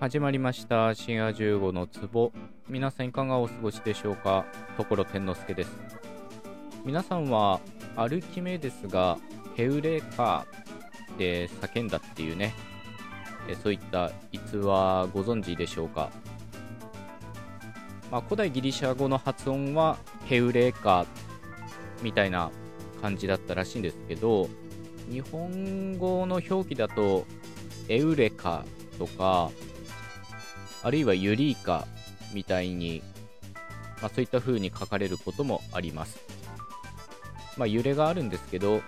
始まりました。深夜15の壺。皆さんいかがお過ごしでしょうか？所天之助です。皆さんはアルキメデスがヘウレカーで叫んだっていうね。そういった逸話ご存知でしょうか、まあ、古代ギリシャ語の発音はヘウレカーみたいな感じだったらしいんですけど日本語の表記だとエウレカとかあるいはユリーカみたいに、まあ、そういった風に書かれることもあります。まあ、揺れがあるんですけど、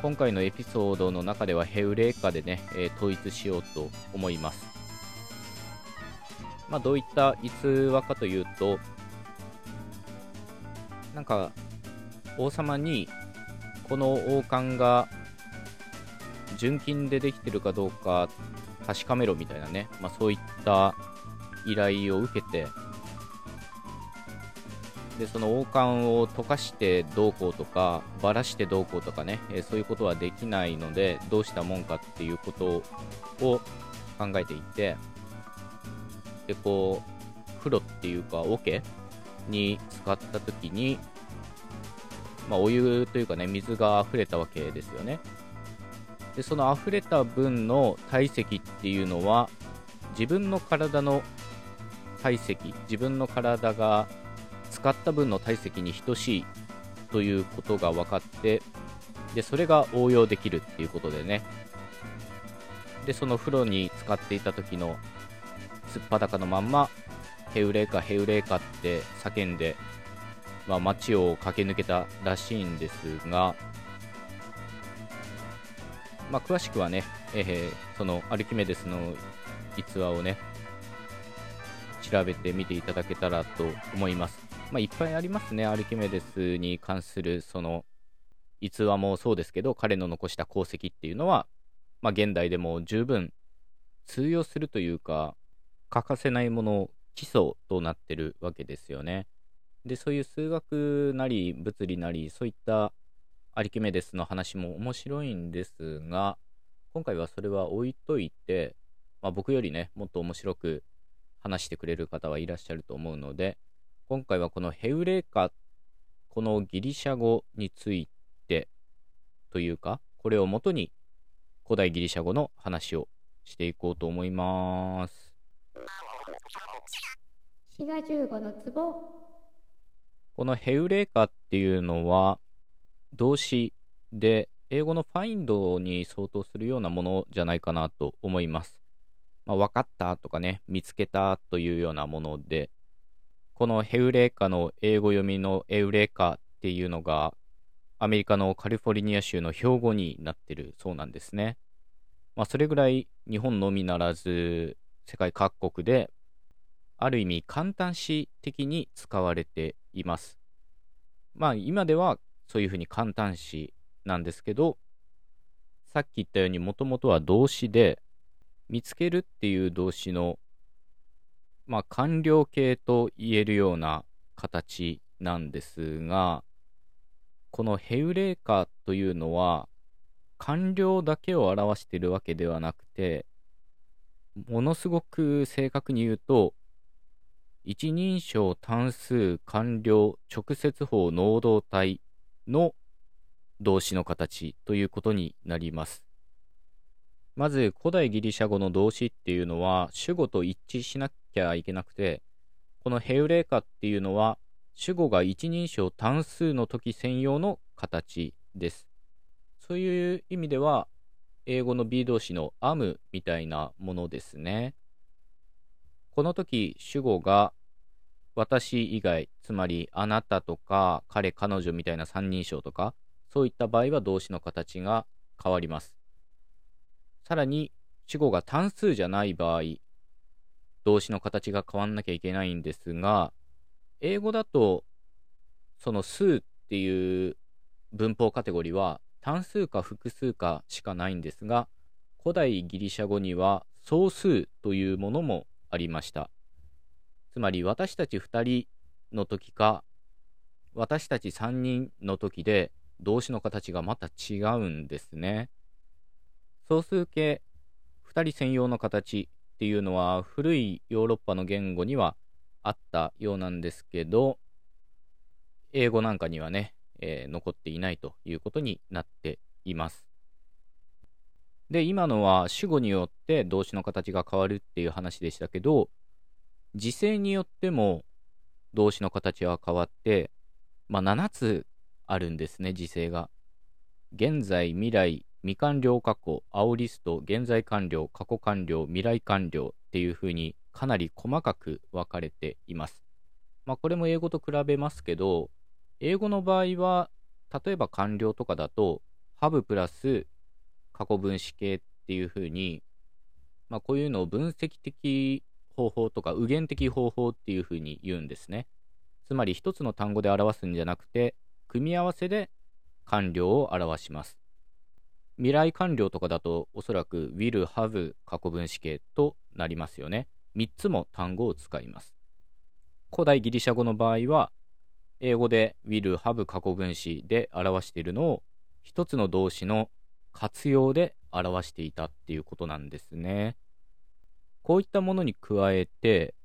今回のエピソードの中ではヘウレーカでね、えー、統一しようと思います。まあ、どういった逸話かというと、なんか、王様に、この王冠が純金でできてるかどうか確かめろみたいなね、まあ、そういった依頼を受けて、で、その王冠を溶かしてどうこうとか、ばらしてどうこうとかね、え、そういうことはできないので、どうしたもんかっていうことを考えていて、で、こう、風呂っていうか、桶に使った時に、まあ、お湯というかね、水が溢れたわけですよね。で、その溢れた分の体積っていうのは、自分の体の体積、自分の体が使った分の体積に等しいということが分かって、で、それが応用できるっていうことでね。で、その風呂に使っていた時のすっぱだかのまんま、ヘウレーカ、ヘウレーカって叫んで、まあ、街を駆け抜けたらしいんですが、まあ、詳しくはね、えー、そのアルキメデスの逸話をね、調べてみていただけたらと思います。まあ、いっぱいありますね、アルキメデスに関するその逸話もそうですけど、彼の残した功績っていうのは、まあ、現代でも十分通用するというか、欠かせないもの、基礎となってるわけですよね。で、そういう数学なり物理なり、そういったアルキメデスの話も面白いんですが、今回はそれは置いといて、まあ、僕よりね、もっと面白く話してくれる方はいらっしゃると思うので、今回はこのヘウレーカ、このギリシャ語についてというか、これをもとに古代ギリシャ語の話をしていこうと思います。滋賀15の壺このヘウレーカっていうのは動詞で英語のファインドに相当するようなものじゃないかなと思います。まあ、分かったとかね、見つけたというようなもので、このヘウレーカの英語読みのエウレーカっていうのが、アメリカのカリフォルニア州の標語になってるそうなんですね。まあ、それぐらい日本のみならず、世界各国で、ある意味簡単詞的に使われています。まあ、今ではそういうふうに簡単詞なんですけど、さっき言ったようにもともとは動詞で、見つけるっていう動詞の、まあ、完了形と言えるような形なんですが、このヘウレーカというのは、完了だけを表しているわけではなくて、ものすごく正確に言うと、一人称単数完了直接法能動体の動詞の形ということになります。まず古代ギリシャ語の動詞っていうのは主語と一致しなきゃいけなくて、このヘウレーカっていうのは主語が一人称単数の時専用の形です。そういう意味では、英語の B 動詞の am みたいなものですね。この時主語が私以外、つまりあなたとか彼、彼女みたいな三人称とか、そういった場合は動詞の形が変わります。さらに主語が単数じゃない場合、動詞の形が変わんなきゃいけないんですが、英語だと、その数っていう文法カテゴリーは単数か複数かしかないんですが、古代ギリシャ語には総数というものもありました。つまり私たち2人の時か、私たち3人の時で動詞の形がまた違うんですね。総数形2人専用の形っていうのは古いヨーロッパの言語にはあったようなんですけど、英語なんかにはね、えー、残っていないということになっています。で、今のは主語によって動詞の形が変わるっていう話でしたけど、時勢によっても動詞の形は変わって、まあ、7つあるんですね、時勢が。現在、未来、未完了過去、青リスト、現在完了、過去完了、未来完了っていう風にかなり細かく分かれています。まあ、これも英語と比べますけど、英語の場合は、例えば完了とかだと、have プラス過去分詞形っていう風に、まあ、こういうのを分析的方法とか右元的方法っていう風に言うんですね。つまり一つの単語で表すんじゃなくて、組み合わせで完了を表します。未来完了とかだとおそらく will, have 過去分詞形となりますよね。3つも単語を使います。古代ギリシャ語の場合は、英語で will, have 過去分詞で表しているのを一つの動詞の活用で表していたっていうことなんですね。こういったものに加えて、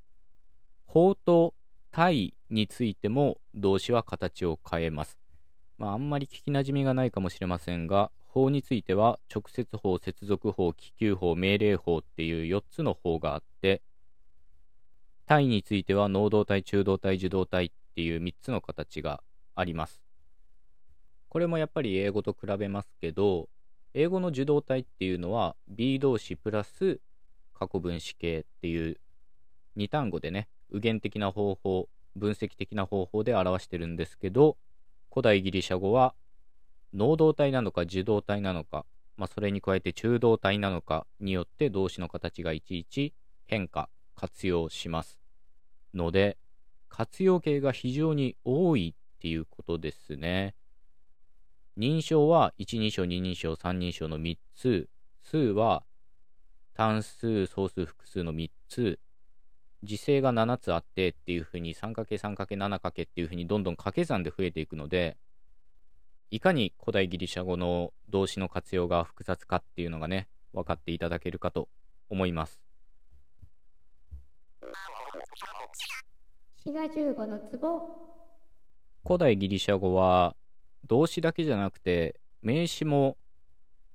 法と体についても動詞は形を変えます。まあ、あんまり聞きなじみがないかもしれませんが、法については直接法、接続法、気球法、命令法っていう4つの法があって、体については能動体、中動体、受動体っていう3つの形があります。これもやっぱり英語と比べますけど、英語の受動体っていうのは B 動詞プラス過去分詞形っていう2単語でね、右元的な方法、分析的な方法で表してるんですけど、古代ギリシャ語は能動体なのか受動体なのか、まあ、それに加えて中動体なのかによって動詞の形がいちいち変化、活用しますので、活用形が非常に多いっていうことですね。認証は1人称、2人称、3人称の3つ、数は単数、総数、複数の3つ、時制が7つあってっていうふうに 3×3×7× っていうふうにどんどん掛け算で増えていくので、いかに古代ギリシャ語の動詞の活用が複雑かっていうのがね、分かっていただけるかと思います。滋賀15の壺古代ギリシャ語は動詞だけじゃなくて名詞も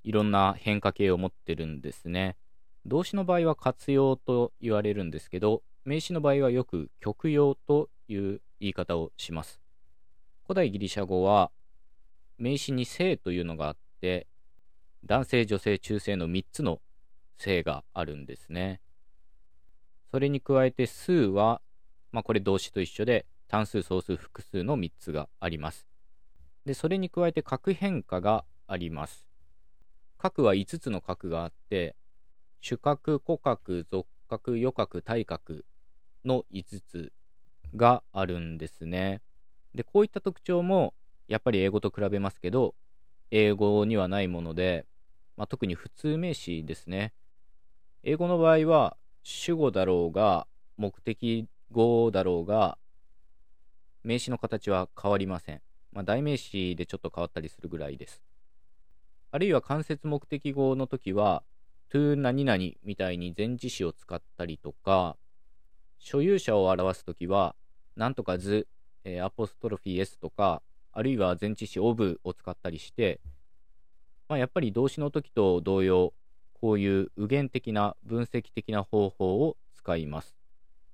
いろんな変化形を持ってるんですね。動詞の場合は活用と言われるんですけど、名詞の場合はよく極用という言い方をします。古代ギリシャ語は名詞に性というのがあって、男性、女性、中性の3つの性があるんですね。それに加えて数は、まあ、これ動詞と一緒で単数、総数、複数の3つがあります。で、それに加えて角変化があります。角は5つの角があって、主角、古角、属角、余角、体角の5つがあるんですね。で、こういった特徴も、やっぱり英語と比べますけど、英語にはないもので、まあ、特に普通名詞ですね。英語の場合は、主語だろうが、目的語だろうが、名詞の形は変わりません。まあ、代名詞でちょっと変わったりするぐらいです。あるいは間接目的語の時は、to 何々みたいに前置詞を使ったりとか、所有者を表すときは、なんとか図、え、アポストロフィー S とか、あるいは前置詞 of を使ったりして、まあ、やっぱり動詞の時と同様、こういう右元的な分析的な方法を使います。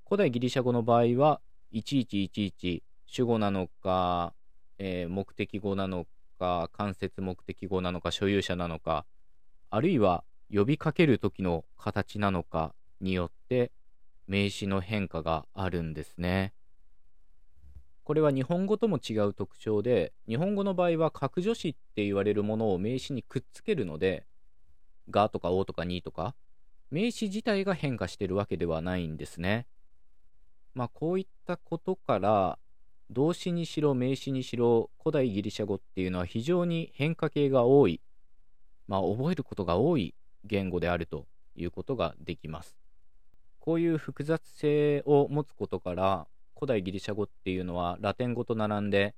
古代ギリシャ語の場合は、1111主語なのか、えー、目的語なのか、間接目的語なのか、所有者なのか、あるいは呼びかける時の形なのかによって名詞の変化があるんですね。これは日本語とも違う特徴で、日本語の場合は格助詞って言われるものを名詞にくっつけるので、がとかおとかにとか、名詞自体が変化してるわけではないんですね。まあこういったことから、動詞にしろ名詞にしろ古代ギリシャ語っていうのは非常に変化系が多い、まあ覚えることが多い言語であるということができます。こういう複雑性を持つことから古代ギリシャ語っていうのはラテン語と並んで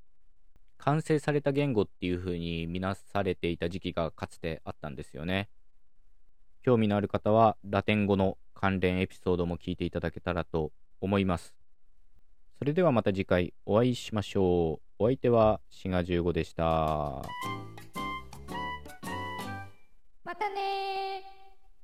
完成された言語っていう風に見なされていた時期がかつてあったんですよね。興味のある方はラテン語の関連エピソードも聞いていただけたらと思います。それではまた次回お会いしましょう。お相手はシガ15でした。またね